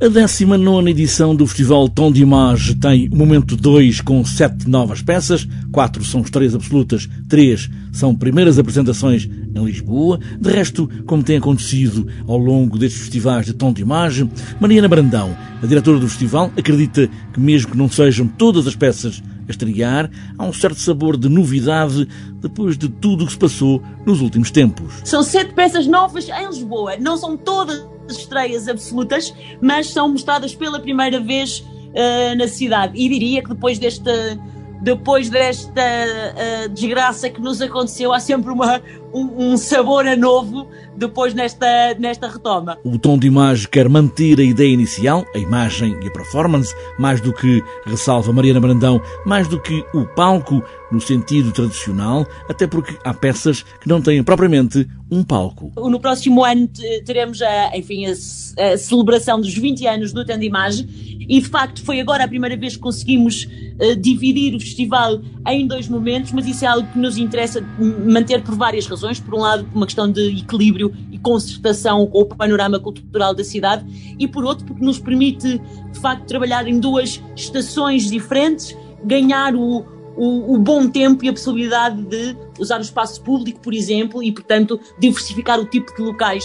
A 19 edição do Festival Tom de Image tem momento 2 com sete novas peças, quatro são estreias absolutas, três são primeiras apresentações em Lisboa. De resto, como tem acontecido ao longo destes festivais de Tom de Image, Mariana Brandão, a diretora do festival, acredita que mesmo que não sejam todas as peças a estrear, há um certo sabor de novidade depois de tudo o que se passou nos últimos tempos. São sete peças novas em Lisboa, não são todas estreias absolutas, mas são mostradas pela primeira vez uh, na cidade. E diria que depois desta depois desta uh, desgraça que nos aconteceu, há sempre uma, um, um, sabor a novo depois nesta, nesta retoma. O tom de imagem quer manter a ideia inicial, a imagem e a performance, mais do que ressalva Mariana Brandão, mais do que o palco no sentido tradicional, até porque há peças que não têm propriamente um palco. No próximo ano teremos a, enfim, a, a celebração dos 20 anos do Tom de Imagem e de facto foi agora a primeira vez que conseguimos uh, dividir o festival em dois momentos, mas isso é algo que nos interessa manter por várias razões. Por um lado, por uma questão de equilíbrio e concertação com o panorama cultural da cidade, e por outro, porque nos permite de facto trabalhar em duas estações diferentes, ganhar o, o, o, bom tempo e a possibilidade de usar o espaço público, por exemplo, e, portanto, diversificar o tipo de locais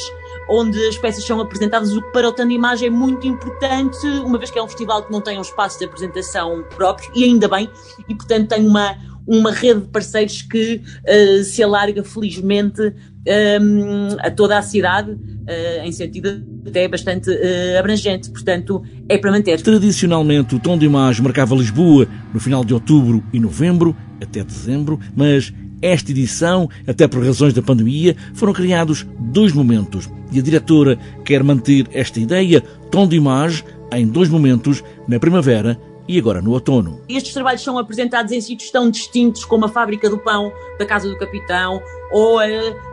onde as peças são apresentadas, o que para o Tando Imagem é muito importante, uma vez que é um festival que não tem um espaço de apresentação próprio, e ainda bem, e, portanto, tem uma, uma rede de parceiros que uh, se alarga felizmente um, ehm, a toda a cidade, uh, em sentido até bastante uh, abrangente, portanto é para manter. Tradicionalmente o Tom de Imagem marcava Lisboa no final de outubro e novembro, até dezembro, mas esta edição, até por razões da pandemia, foram criados dois momentos e a diretora quer manter esta ideia, tom de imagem, em dois momentos, na primavera e agora no outono. Estes trabalhos são apresentados em sítios tão distintos como a Fábrica do Pão da Casa do Capitão ou a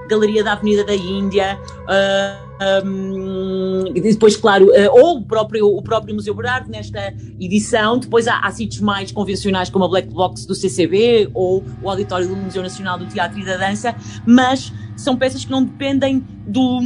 Galeria da Avenida da Índia. Uh, um, depois, claro, uh, ou o próprio, o próprio Museu Berardo nesta edição. Depois há, há sítios mais convencionais como a Black Box do CCB ou o Auditório do Museu Nacional do Teatro e da Dança, mas são peças que não dependem do,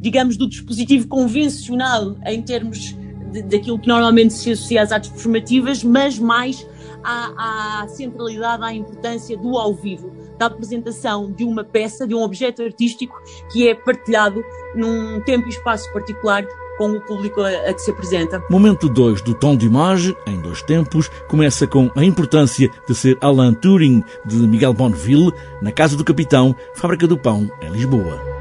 digamos, do dispositivo convencional em termos de, daquilo que normalmente se associa às artes performativas, mas mais à, à centralidade, à importância do ao vivo da apresentação de uma peça, de um objeto artístico que é partilhado num tempo e espaço particular com o público a, que se apresenta. Momento 2 do tom de imagem, em dois tempos, começa com a importância de ser Alan Turing, de Miguel Bonneville, na Casa do Capitão, Fábrica do Pão, em Lisboa.